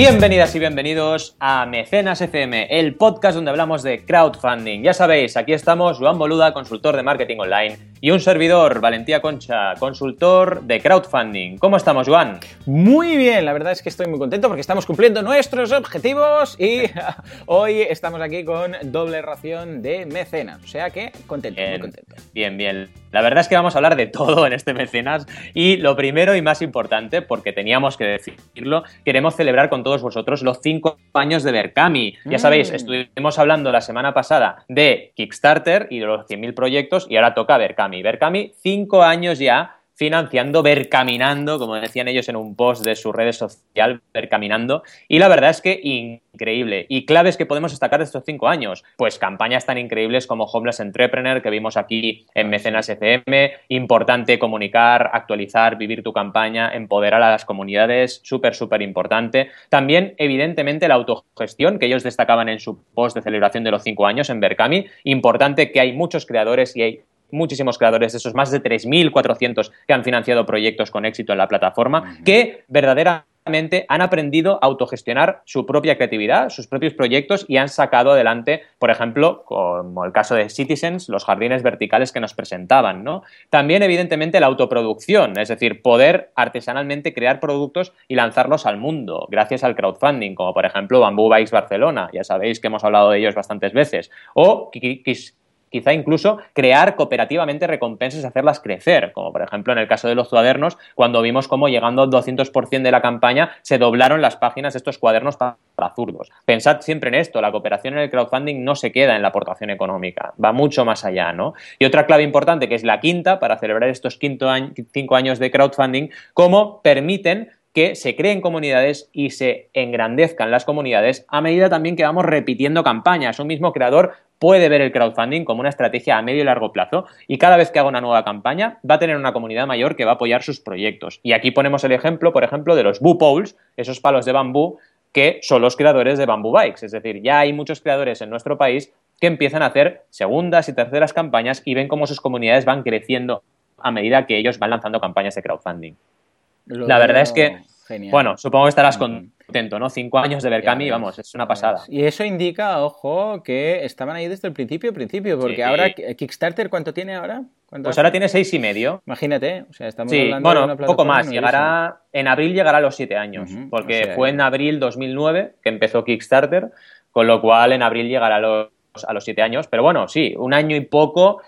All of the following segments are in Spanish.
Bienvenidas y bienvenidos a Mecenas FM, el podcast donde hablamos de crowdfunding. Ya sabéis, aquí estamos Juan Boluda, consultor de marketing online, y un servidor, Valentía Concha, consultor de crowdfunding. ¿Cómo estamos, Juan? Muy bien, la verdad es que estoy muy contento porque estamos cumpliendo nuestros objetivos y hoy estamos aquí con doble ración de mecenas. O sea que contento, bien, muy contento. Bien, bien. La verdad es que vamos a hablar de todo en este mecenas y lo primero y más importante, porque teníamos que decirlo, queremos celebrar con todos vosotros los cinco años de Berkami. Ya sabéis, Mm. estuvimos hablando la semana pasada de Kickstarter y de los 100.000 proyectos y ahora toca Berkami. Berkami, cinco años ya financiando, Bercaminando, como decían ellos en un post de sus redes sociales, Bercaminando. Y la verdad es que increíble. Y claves que podemos destacar de estos cinco años. Pues campañas tan increíbles como Homeless Entrepreneur, que vimos aquí en Mecenas FM. Importante comunicar, actualizar, vivir tu campaña, empoderar a las comunidades. Súper, súper importante. También, evidentemente, la autogestión, que ellos destacaban en su post de celebración de los cinco años en Berkami. Importante que hay muchos creadores y hay muchísimos creadores de esos más de 3.400 que han financiado proyectos con éxito en la plataforma, que verdaderamente han aprendido a autogestionar su propia creatividad, sus propios proyectos y han sacado adelante, por ejemplo, como el caso de Citizens, los jardines verticales que nos presentaban, ¿no? También, evidentemente, la autoproducción, es decir, poder artesanalmente crear productos y lanzarlos al mundo, gracias al crowdfunding, como por ejemplo Bamboo Bikes Barcelona, ya sabéis que hemos hablado de ellos bastantes veces, o quizá incluso crear cooperativamente recompensas y hacerlas crecer, como por ejemplo en el caso de los cuadernos, cuando vimos cómo llegando al 200% de la campaña se doblaron las páginas de estos cuadernos para zurdos. Pensad siempre en esto, la cooperación en el crowdfunding no se queda en la aportación económica, va mucho más allá, ¿no? Y otra clave importante, que es la quinta, para celebrar estos quinto cinco años de crowdfunding, cómo permiten que se creen comunidades y se engrandezcan las comunidades a medida también que vamos repitiendo campañas. Un mismo creador puede ver el crowdfunding como una estrategia a medio y largo plazo y cada vez que haga una nueva campaña va a tener una comunidad mayor que va a apoyar sus proyectos. Y aquí ponemos el ejemplo, por ejemplo, de los Boo Poles, esos palos de bambú que son los creadores de Bamboo Bikes. Es decir, ya hay muchos creadores en nuestro país que empiezan a hacer segundas y terceras campañas y ven cómo sus comunidades van creciendo a medida que ellos van lanzando campañas de crowdfunding. Lo la verdad es que, genial. bueno, supongo que estarás contento, ¿no? Cinco años de Berkami, vamos, es una pasada. Y eso indica, ojo, que estaban ahí desde el principio, principio, porque Sí. ahora Kickstarter, ¿cuánto tiene ahora? ¿Cuánto Pues hace? ahora tiene seis y medio. Imagínate, o sea, estamos Sí, hablando de bueno, una un poco más. Llegará, en abril llegará a los siete años, porque o sea, fue en abril 2009 que empezó Kickstarter, con lo cual en abril llegará a los, a los siete años. Pero bueno, sí, un año y poco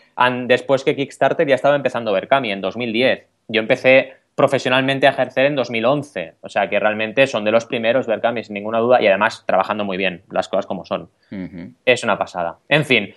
después que Kickstarter ya estaba empezando Berkami, en 2010. Yo empecé profesionalmente a ejercer en 2011, o sea que realmente son de los primeros Berkami, sin ninguna duda, y además trabajando muy bien, las cosas como son. Es una pasada. En fin,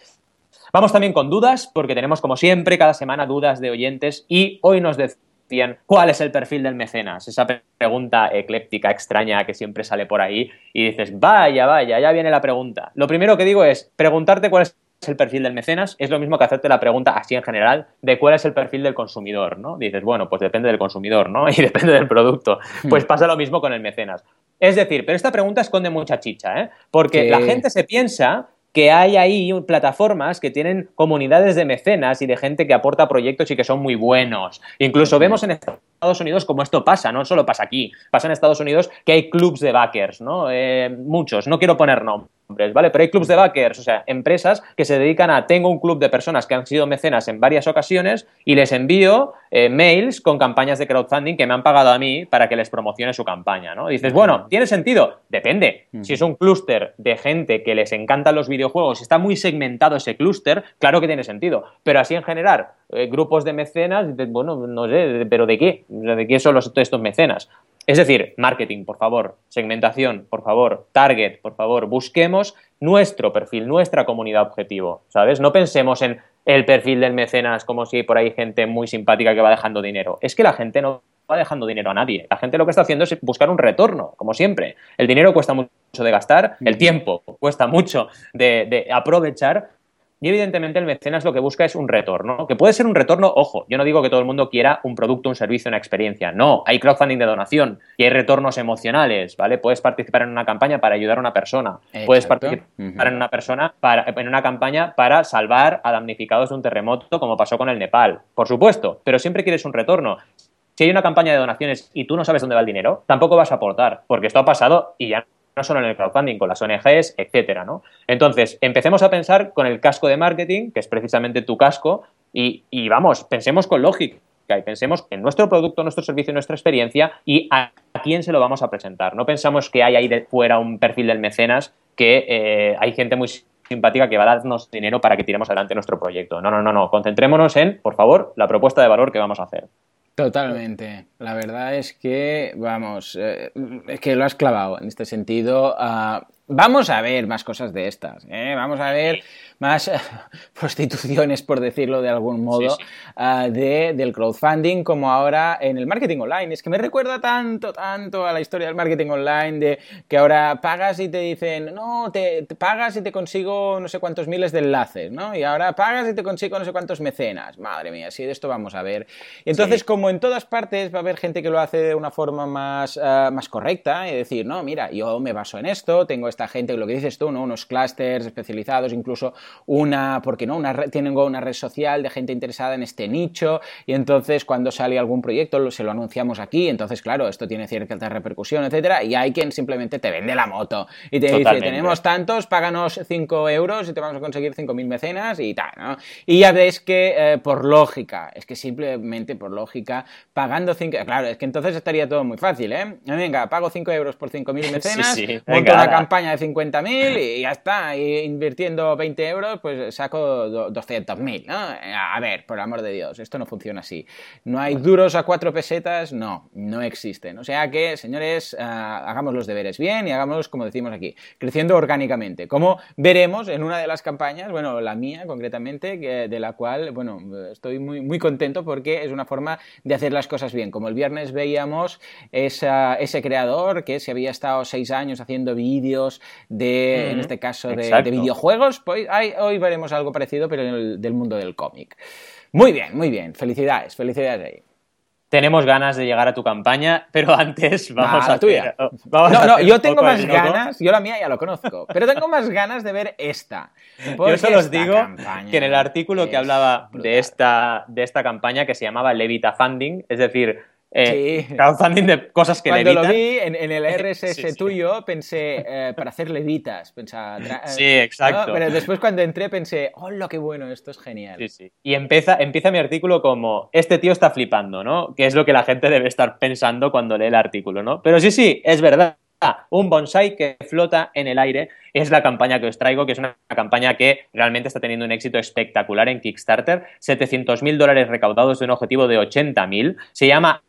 vamos también con dudas, porque tenemos como siempre cada semana dudas de oyentes y hoy nos decían cuál es el perfil del mecenas, esa pre- pregunta ecléptica, extraña que siempre sale por ahí y dices, vaya, vaya, ya viene la pregunta. Lo primero que digo es preguntarte cuál es el perfil del mecenas es lo mismo que hacerte la pregunta así en general de cuál es el perfil del consumidor, ¿no? Dices, bueno, pues depende del consumidor, ¿no? Y depende del producto. Pues pasa lo mismo con el mecenas. Es decir, pero esta pregunta esconde mucha chicha, ¿eh? Porque Sí. la gente se piensa que hay ahí plataformas que tienen comunidades de mecenas y de gente que aporta proyectos y que son muy buenos. Incluso vemos en Estados Unidos como esto pasa, no solo pasa aquí, pasa en Estados Unidos que hay clubs de backers, ¿no? Eh, muchos, no quiero poner nombres, ¿vale? Pero hay clubs de backers, o sea, empresas que se dedican a, tengo un club de personas que han sido mecenas en varias ocasiones y les envío eh, mails con campañas de crowdfunding que me han pagado a mí para que les promocione su campaña, ¿no? dices, bueno, ¿tiene sentido? Depende. Si es un clúster de gente que les encantan los videojuegos, está muy segmentado ese clúster, claro que tiene sentido. Pero así en general, eh, grupos de mecenas, dices, bueno, no sé, pero ¿de qué? ¿De qué son los, estos mecenas? Es decir, marketing, por favor, segmentación, por favor, target, por favor, busquemos nuestro perfil, nuestra comunidad objetivo, ¿sabes? No pensemos en el perfil del mecenas como si por ahí gente muy simpática que va dejando dinero. Es que la gente no va dejando dinero a nadie. La gente lo que está haciendo es buscar un retorno, como siempre. El dinero cuesta mucho de gastar, el tiempo cuesta mucho de, de aprovechar y evidentemente el mecenas lo que busca es un retorno, que puede ser un retorno, ojo, yo no digo que todo el mundo quiera un producto, un servicio, una experiencia, no, hay crowdfunding de donación y hay retornos emocionales, ¿vale? Puedes participar en una campaña para ayudar a una persona, puedes participar en una persona para, en una campaña para salvar a damnificados de un terremoto como pasó con el Nepal, por supuesto, pero siempre quieres un retorno. si hay una campaña de donaciones y tú no sabes dónde va el dinero, tampoco vas a aportar, porque esto ha pasado y ya no solo en el crowdfunding, con las ONGs, etcétera, ¿no? Entonces, empecemos a pensar con el casco de marketing, que es precisamente tu casco, y, y vamos, pensemos con lógica y pensemos en nuestro producto, nuestro servicio, nuestra experiencia y a, quién se lo vamos a presentar. No pensamos que hay ahí de fuera un perfil del mecenas, que eh, hay gente muy simpática que va a darnos dinero para que tiremos adelante nuestro proyecto. No, no, no, no. Concentrémonos en, por favor, la propuesta de valor que vamos a hacer. Totalmente. La verdad es que, vamos, eh, es que lo has clavado en este sentido. Ah, vamos a ver más cosas de estas. ¿eh? Vamos a ver más prostituciones, por decirlo de algún modo, ah, de, del crowdfunding como ahora en el marketing online. Es que me recuerda tanto, tanto a la historia del marketing online de que ahora pagas y te dicen, no, te, pagas y te consigo no sé cuántos miles de enlaces, ¿no? Y ahora pagas y te consigo no sé cuántos mecenas. Madre mía, sí, de esto vamos a ver. Y entonces, como en todas partes va a haber gente que lo hace de una forma más, ah, más correcta y decir, no, mira, yo me baso en esto, tengo esta gente, lo que dices tú, ¿no? Unos clusters especializados, incluso una, porque no, una red, tienen una red social de gente interesada en este nicho y entonces cuando sale algún proyecto se lo anunciamos aquí, entonces claro, esto tiene cierta repercusión, etcétera, y hay quien simplemente te vende la moto y te dice, tenemos tantos, páganos 5 euros y te vamos a conseguir 5.000 mecenas y tal, ¿no? Y ya ves que eh, por lógica, es que simplemente por lógica, pagando 5, claro, es que entonces estaría todo muy fácil, ¿eh? Venga, pago 5 euros por 5.000 mecenas, monto una campaña de 50.000 y ya está, y invirtiendo 20 euros pues saco 200.000, ¿no? A ver, por amor de Dios, esto no funciona así. ¿No hay duros a cuatro pesetas? No, no existen. O sea que, señores, ah, hagamos los deberes bien y hagamos, como decimos aquí, creciendo orgánicamente. Como veremos en una de las campañas, bueno, la mía concretamente, de la cual, bueno, estoy muy, muy contento porque es una forma de hacer las cosas bien. Como el viernes veíamos ese creador que se había estado seis años haciendo vídeos de, en este caso, de, de videojuegos, pues hay hoy veremos algo parecido, pero en el, del mundo del cómic. Muy bien, muy bien. Felicidades, felicidades ahí. Tenemos ganas de llegar a tu campaña, pero antes vamos a la tuya. no, no, yo tengo más ganas, yo la mía ya lo conozco, pero tengo más ganas de ver esta. Yo solo os digo que en el artículo que hablaba de esta, de esta campaña que se llamaba Levita Funding, es decir, eh, crowdfunding de cosas que Cuando lo vi en, el RSS tuyo, pensé, eh, para hacer levitas. sí, exacto. Pero después cuando entré pensé, ¡hola, qué bueno! Esto es genial. Sí, sí. Y empieza, empieza mi artículo como, este tío está flipando, ¿no? Que es lo que la gente debe estar pensando cuando lee el artículo, ¿no? Pero sí, sí, es verdad. Un bonsai que flota en el aire es la campaña que os traigo, que es una campaña que realmente está teniendo un éxito espectacular en Kickstarter. 700.000 dólares recaudados de un objetivo de 80.000. Se llama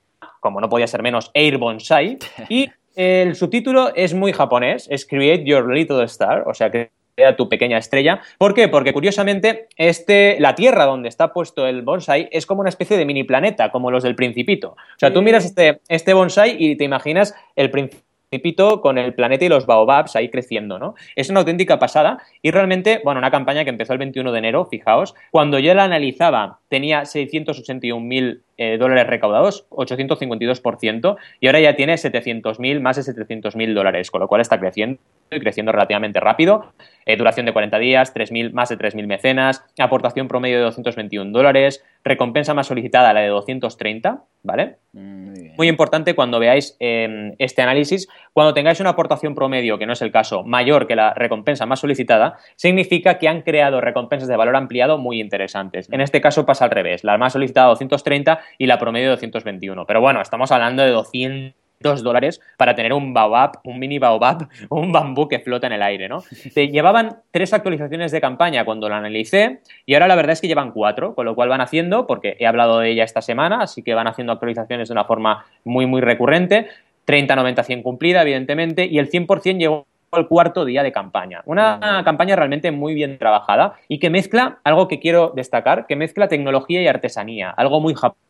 como no podía ser menos, Air Bonsai. Y el subtítulo es muy japonés, es Create Your Little Star, o sea, crea tu pequeña estrella. ¿Por qué? Porque curiosamente este, la Tierra donde está puesto el bonsai es como una especie de mini planeta, como los del Principito. O sea, tú miras este, este bonsai y te imaginas el Principito con el planeta y los baobabs ahí creciendo, ¿no? Es una auténtica pasada y realmente, bueno, una campaña que empezó el 21 de enero, fijaos, cuando yo la analizaba tenía 681 mil eh, dólares recaudados, 852%, y ahora ya tiene 700.000, más de 700.000 dólares, con lo cual está creciendo y creciendo relativamente rápido. Eh, duración de 40 días, 3.000, más de 3.000 mecenas, aportación promedio de 221 dólares, recompensa más solicitada la de 230, ¿vale? Mm, muy, importante cuando veáis em, este análisis, cuando tengáis una aportación promedio, que no es el caso, mayor que la recompensa más solicitada, significa que han creado recompensas de valor ampliado muy interesantes. En este caso pasa al revés, la más solicitada 230 y la promedio 221. Pero bueno, estamos hablando de 200 dólares para tener un baobab, un mini baobab, un bambú que flota en el aire, ¿no? Te llevaban tres actualizaciones de campaña cuando la analicé y ahora la verdad es que llevan cuatro, con lo cual van haciendo, porque he hablado de ella esta semana, así que van haciendo actualizaciones de una forma muy, muy recurrente. 30, 90, 100 cumplida, evidentemente, y el 100% llegó al cuarto día de campaña. Una campaña realmente muy bien trabajada y que mezcla algo que quiero destacar, que mezcla tecnología y artesanía, algo muy japonés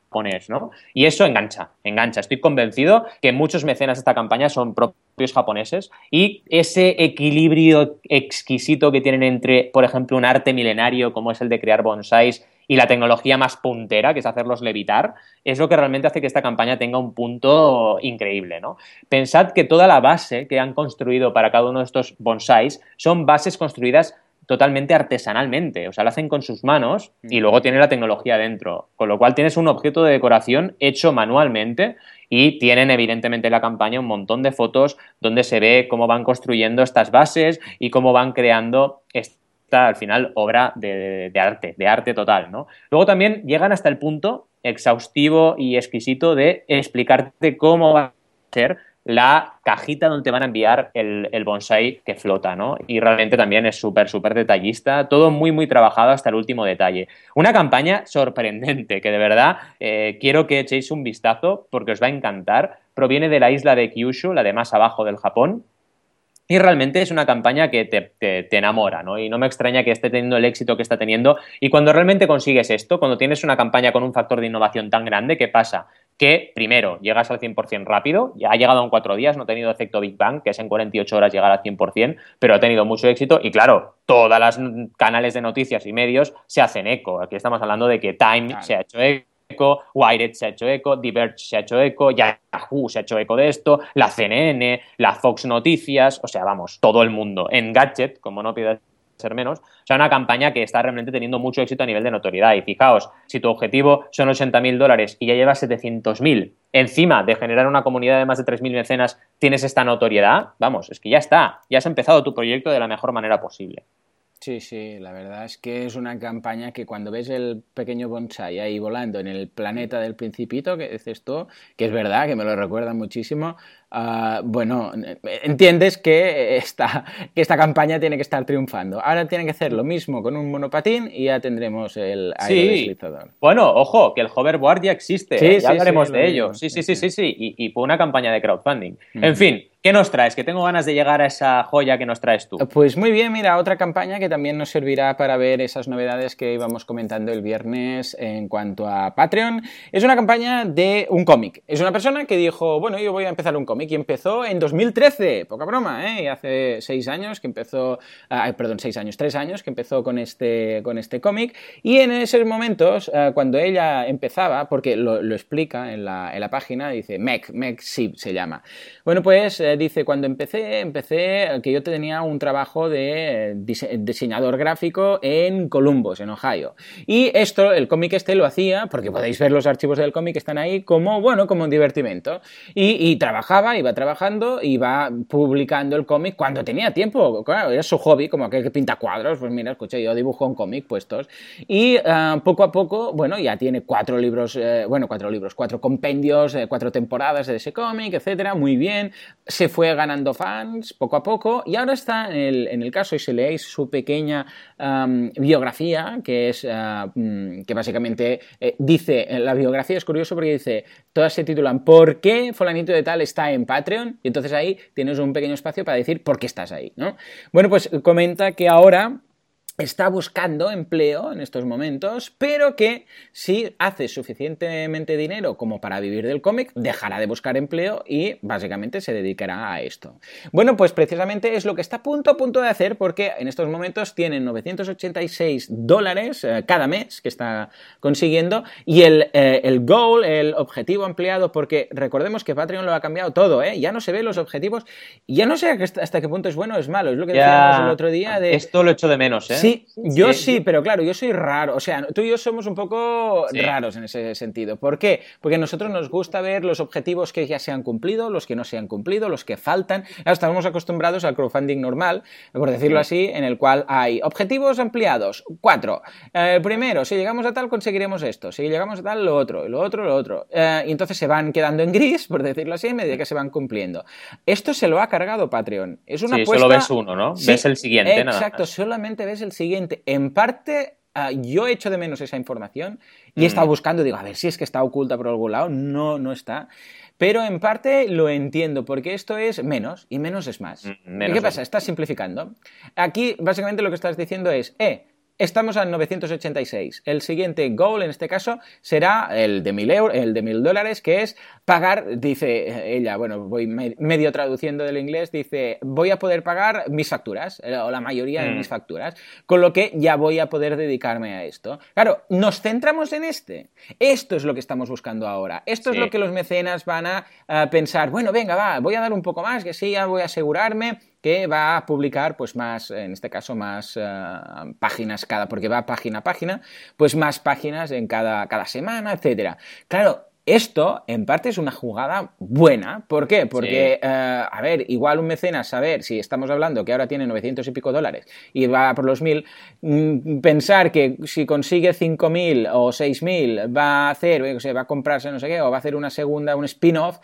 ¿no? Y eso engancha, engancha. Estoy convencido que muchos mecenas de esta campaña son propios japoneses y ese equilibrio exquisito que tienen entre, por ejemplo, un arte milenario como es el de crear bonsáis y la tecnología más puntera, que es hacerlos levitar, es lo que realmente hace que esta campaña tenga un punto increíble, ¿no? Pensad que toda la base que han construido para cada uno de estos bonsáis son bases construidas totalmente artesanalmente, o sea, lo hacen con sus manos y luego tiene la tecnología dentro, con lo cual tienes un objeto de decoración hecho manualmente y tienen evidentemente en la campaña un montón de fotos donde se ve cómo van construyendo estas bases y cómo van creando al final, obra de, arte, de arte total, ¿no? Luego también llegan hasta el punto exhaustivo y exquisito de explicarte cómo va a ser la cajita donde te van a enviar el, el bonsai que flota, ¿no? Y realmente también es súper, súper detallista, todo muy, muy trabajado hasta el último detalle. Una campaña sorprendente que de verdad eh, quiero que echéis un vistazo porque os va a encantar. Proviene de la isla de Kyushu, la de más abajo del Japón, y realmente es una campaña que te, te, enamora, ¿no? Y no me extraña que esté teniendo el éxito que está teniendo. Y cuando realmente consigues esto, cuando tienes una campaña con un factor de innovación tan grande, ¿qué pasa? Que primero llegas al 100% rápido, ya ha llegado en cuatro días, no ha tenido efecto Big Bang, que es en 48 horas llegar al 100%, pero ha tenido mucho éxito. Y claro, todas las canales de noticias y medios se hacen eco. Aquí estamos hablando de que Time se ha hecho eco eco, se ha hecho eco, Diverge se ha hecho eco, Yahoo se ha hecho eco de esto, la CNN, la Fox Noticias, o sea, vamos, todo el mundo. En Gadget, como no pide ser menos, o sea, una campaña que está realmente teniendo mucho éxito a nivel de notoriedad. Y fijaos, si tu objetivo son 80.000 dólares y ya llevas 700.000, encima de generar una comunidad de más de 3.000 mecenas, tienes esta notoriedad, vamos, es que ya está, ya has empezado tu proyecto de la mejor manera posible. Sí, sí, la verdad es que es una campaña que cuando ves el pequeño bonsai ahí volando en el planeta del principito, que dices tú, que es verdad, que me lo recuerda muchísimo, uh, bueno, entiendes que esta, que esta campaña tiene que estar triunfando. Ahora tienen que hacer lo mismo con un monopatín y ya tendremos el aerodeslizador. Sí. Bueno, ojo, que el hoverboard ya existe, sí, ¿eh? ya hablaremos de ello. Sí, sí, sí, sí, sí, y, y fue una campaña de crowdfunding. En fin, ¿Qué nos traes? Que tengo ganas de llegar a esa joya que nos traes tú. Pues muy bien, mira, otra campaña que también nos servirá para ver esas novedades que íbamos comentando el viernes en cuanto a Patreon. Es una campaña de un cómic. Es una persona que dijo, bueno, yo voy a empezar un cómic y empezó en 2013, poca broma, ¿eh? Y hace seis años que empezó, ah, perdón, seis años, tres años que empezó con este, con este cómic. Y en esos momentos, ah, cuando ella empezaba, porque lo, explica en la, en la, página, dice Meg, Meg Sib se llama. Bueno, pues eh, dice, cuando empecé, empecé que yo tenía un trabajo de diseñador gráfico en Columbus, en Ohio. Y esto, el cómic este lo hacía, porque podéis ver los archivos del cómic, están ahí como, bueno, como un divertimento. Y, trabajaba, iba trabajando, iba publicando el cómic cuando tenía tiempo. Claro, era su hobby, como aquel que pinta cuadros. Pues mira, escuché, yo dibujo un cómic puestos. Y uh, poco a poco, bueno, ya tiene cuatro libros, eh, bueno, cuatro libros, cuatro compendios, eh, cuatro temporadas de ese cómic, etcétera, muy bien. Se fue ganando fans poco a poco y ahora está en el, caso, y si leéis su pequeña biografía, que es uh, que básicamente eh, dice, la biografía es curioso porque dice, todas se titulan ¿Por qué Fulanito de Tal está en Patreon? Y entonces ahí tienes un pequeño espacio para decir por qué estás ahí, ¿no? Bueno, pues comenta que ahora está buscando empleo en estos momentos, pero que si hace suficientemente dinero como para vivir del cómic, dejará de buscar empleo y básicamente se dedicará a esto. Bueno, pues precisamente es lo que está a punto a punto de hacer porque en estos momentos tienen 986 dólares eh, cada mes que está consiguiendo y el, eh, el, goal, el objetivo ampliado, porque recordemos que Patreon lo ha cambiado todo, ¿eh? ya no se ven los objetivos, ya no sé hasta qué punto es bueno o es malo, es lo que decíamos el otro día de... Esto lo echo de menos, ¿eh? Sí, yo sí, pero claro, yo soy raro. O sea, tú y yo somos un poco raros en ese sentido. ¿Por qué? Porque a nosotros nos gusta ver los objetivos que ya se han cumplido, los que no se han cumplido, los que faltan. estamos acostumbrados al crowdfunding normal, por decirlo así, en el cual hay objetivos ampliados, cuatro. El primero, si llegamos a tal, conseguiremos esto. Si llegamos a tal, lo otro. Lo otro, lo otro. Eh, y entonces se van quedando en gris, por decirlo así, a medida que se van cumpliendo. Esto se lo ha cargado Patreon. Es una sí, solo ves uno, ¿no? ves el siguiente, Exacto, solamente ves el siguiente. En parte, uh, yo echo de menos esa información y he estado mm. buscando, digo, a ver si es que está oculta por algún lado. No, no está. Pero en parte lo entiendo, porque esto es menos y menos es más. Mm, ¿Y qué pasa? Estás simplificando. Aquí, básicamente, lo que estás diciendo es, eh, Estamos a 986. El siguiente goal, en este caso, será el de mil euros, el de mil dólares, que es pagar, dice ella, bueno, voy medio traduciendo del inglés, dice, voy a poder pagar mis facturas, eh, o la mayoría de mis mm. facturas, con lo que ya voy a poder dedicarme a esto. Claro, nos centramos en este. Esto es lo que estamos buscando ahora. Esto es lo que los mecenas van a, a pensar, bueno, venga, va, voy a dar un poco más, que sí, ya voy a asegurarme que va a publicar pues más, en este caso, más eh, páginas cada, porque va página a página, pues más páginas en cada, cada semana, etcétera. Claro, esto, en parte, es una jugada buena. ¿Por qué? Porque, eh, a ver, igual un mecenas, a ver, si estamos hablando que ahora tiene 900 y pico dólares y va por los 1000, mm, pensar que si consigue 5000 o 6000 va a hacer, o sea, va a comprarse no sé qué, o va a hacer una segunda, un spin-off,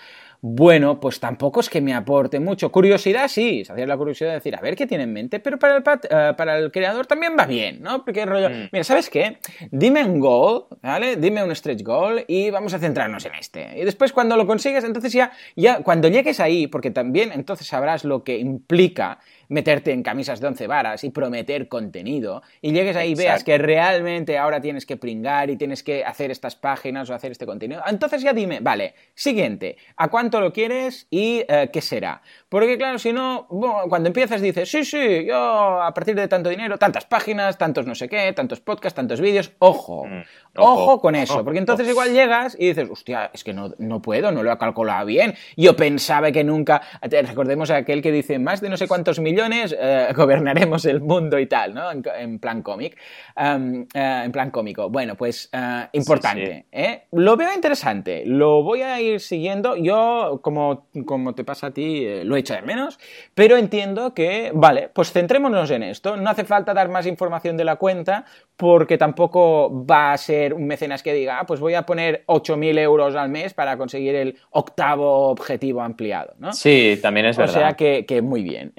bueno, pues tampoco es que me aporte mucho. Curiosidad, sí, saciar la curiosidad de decir, a ver qué tiene en mente, pero para el, eh, para el creador también va bien, ¿no? Porque rollo, mm. mira, ¿sabes qué? Dime un goal, ¿vale? Dime un stretch goal y vamos a centrarnos en este. Y después cuando lo consigues, entonces ya, ya cuando llegues ahí, porque también entonces sabrás lo que implica meterte en camisas de once varas y prometer contenido y llegues ahí y veas que realmente ahora tienes que pringar y tienes que hacer estas páginas o hacer este contenido, entonces ya dime, vale, siguiente, ¿a cuánto lo quieres y eh, qué será? Porque claro, si no, cuando empiezas dices, sí, sí, yo a partir de tanto dinero, tantas páginas, tantos no sé qué, tantos podcasts, tantos vídeos, ojo, mm, ojo, con eso, porque entonces igual llegas y dices, hostia, es que no, no puedo, no lo he calculado bien, yo pensaba que nunca, recordemos a aquel que dice, más de no sé cuántos millones, eh, gobernaremos el mundo y tal, ¿no? En, plan cómic, eh, en plan cómico. Bueno, pues eh, importante, Lo veo interesante, lo voy a ir siguiendo. Yo, como, como te pasa a ti, lo he hecho de menos, pero entiendo que, vale, pues centrémonos en esto. No hace falta dar más información de la cuenta porque tampoco va a ser un mecenas que diga, ah, pues voy a poner 8.000 euros al mes para conseguir el octavo objetivo ampliado, ¿no? Sí, también es verdad. O sea que, que muy bien.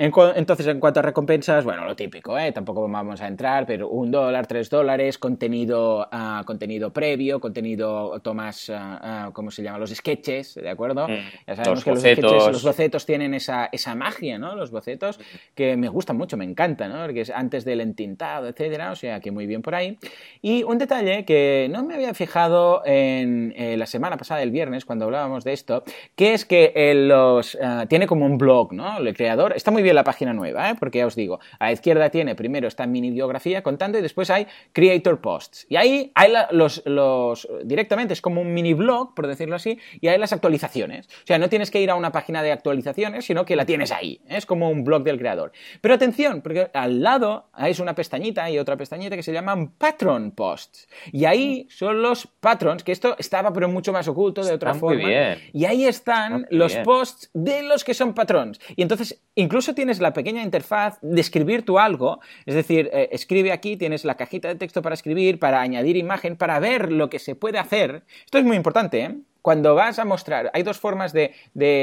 Entonces, en cuanto a recompensas, bueno, lo típico, ¿eh? Tampoco vamos a entrar, pero un dólar, tres dólares, contenido, uh, contenido previo, contenido, tomas, uh, ¿cómo se llama? Los sketches, ¿de acuerdo? Mm, ya sabemos que los, sketches, los bocetos tienen esa, esa magia, ¿no? Los bocetos, que me gustan mucho, me encantan, ¿no? Porque es antes del entintado, etcétera, o sea que muy bien por ahí. Y un detalle que no me había fijado en eh, la semana pasada, el viernes, cuando hablábamos de esto, que es que los, tiene como un blog, ¿no? El creador, está muy bien la página nueva ¿eh? porque ya os digo, a la izquierda tiene primero esta mini biografía contando y después hay Creator Posts. Y ahí hay los, los, directamente es como un mini blog, por decirlo así, y hay las actualizaciones. O sea, no tienes que ir a una página de actualizaciones, sino que la tienes ahí. ¿eh? Es como un blog del creador. Pero atención, porque al lado hay una pestañita y otra pestañita que se llaman Patron Posts. Y ahí son los patrons, que esto estaba pero mucho más oculto de otra forma. Y ahí están los posts de los que son patrons. Y entonces incluso tienes la pequeña interfaz de escribir tú algo, es decir, eh, escribe aquí, tienes la cajita de texto para escribir, para añadir imagen, para ver lo que se puede hacer. Esto es muy importante, ¿eh? Cuando vas a mostrar, hay dos formas de,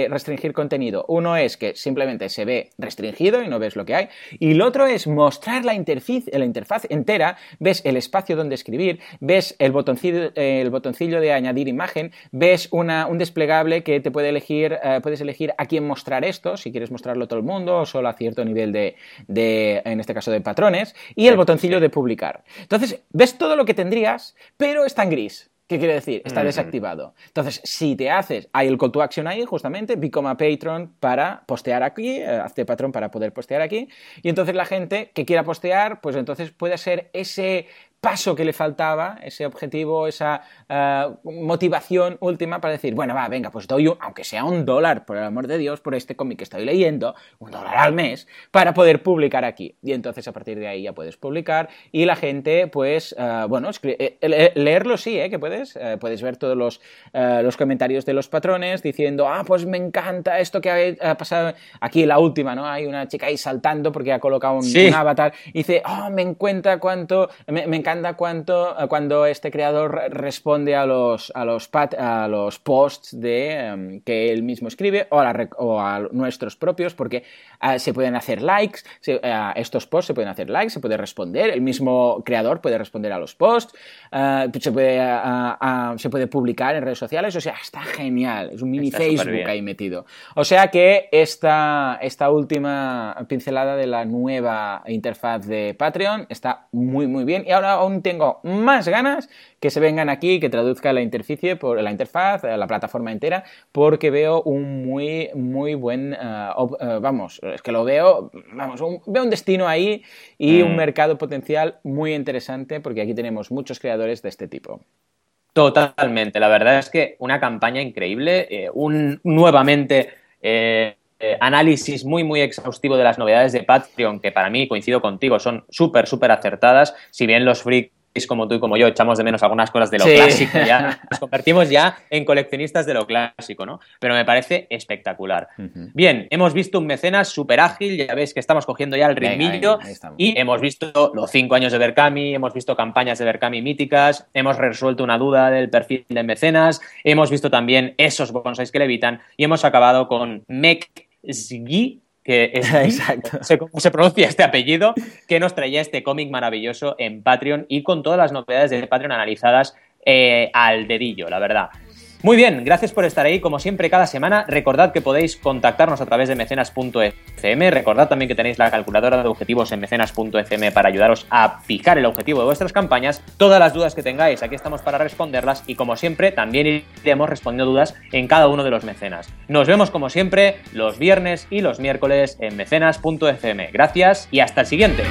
restringir contenido. Uno es que simplemente se ve restringido y no ves lo que hay. Y el otro es mostrar la, la interfaz entera, ves el espacio donde escribir, ves el botoncillo, el botoncillo de añadir imagen, ves una, un desplegable que te puede elegir, eh, puedes elegir a quién mostrar esto, si quieres mostrarlo a todo el mundo o solo a cierto nivel de, de en este caso, de patrones, y el botoncillo de publicar. Entonces, ves todo lo que tendrías, pero está en gris. ¿Qué quiere decir? Está desactivado. Entonces, si te haces, hay el call to action ahí, justamente, become a patron para postear aquí, eh, hazte patrón para poder postear aquí, y entonces la gente que quiera postear, pues entonces puede ser ese paso que le faltaba, ese objetivo, esa eh, motivación última para decir, bueno, va, venga, pues doy, un, aunque sea un dólar, por el amor de Dios, por este cómic que estoy leyendo, un dólar al mes, para poder publicar aquí. Y entonces a partir de ahí ya puedes publicar y la gente, pues, uh, bueno, eh, leerlo sí, ¿eh? Que puedes, puedes ver todos los, los, comentarios de los patrones diciendo, ah, pues me encanta esto que ha, pasado aquí, la última, ¿no? Hay una chica ahí saltando porque ha colocado un, avatar y dice, oh, me encanta cuánto, me, me encanta cuánto, eh, cuando este creador responde a los, a los, a los posts de, em, que él mismo escribe o a, nuestros propios, porque eh, se pueden hacer likes, a estos posts se pueden hacer likes, se puede responder, el mismo creador puede responder a los posts, eh, se, puede, se puede publicar en redes sociales, o sea, está genial, es un mini Facebook ahí metido. O sea que esta, esta última pincelada de la nueva interfaz de Patreon está muy, muy bien. Y ahora aún tengo más ganas que se vengan aquí que traduzca la interficie, por, la interfaz, la plataforma entera, porque veo un muy, muy buen, eh, eh, vamos, es que lo veo, vamos, veo un destino ahí y un mm. mercado potencial muy interesante, porque aquí tenemos muchos creadores de este tipo. Totalmente, la verdad es que una campaña increíble, eh, un nuevamente análisis muy, muy exhaustivo de las novedades de Patreon, que para mí, coincido contigo, son súper, súper acertadas. Si bien los freaks como tú y como yo echamos de menos algunas cosas de lo clásico, ya nos convertimos ya en coleccionistas de lo clásico, ¿no? Pero me parece espectacular. Bien, hemos visto un mecenas súper ágil, ya veis que estamos cogiendo ya el ritmillo y hemos visto los cinco años de Berkami, hemos visto campañas de Berkami míticas, hemos resuelto una duda del perfil de mecenas, hemos visto también esos bonsáis que le evitan y hemos acabado con Mek que es, Exacto. No sé cómo se pronuncia este apellido, que nos traía este cómic maravilloso en Patreon y con todas las novedades de Patreon analizadas eh, al dedillo, la verdad. Muy bien, gracias por estar ahí. Como siempre, cada semana, recordad que podéis contactarnos a través de mecenas.fm. Recordad también que tenéis la calculadora de objetivos en mecenas.fm para ayudaros a picar el objetivo de vuestras campañas. Todas las dudas que tengáis, aquí estamos para responderlas. Y como siempre, también iremos respondiendo dudas en cada uno de los mecenas. Nos vemos, como siempre, los viernes y los miércoles en mecenas.fm. Gracias y hasta el siguiente.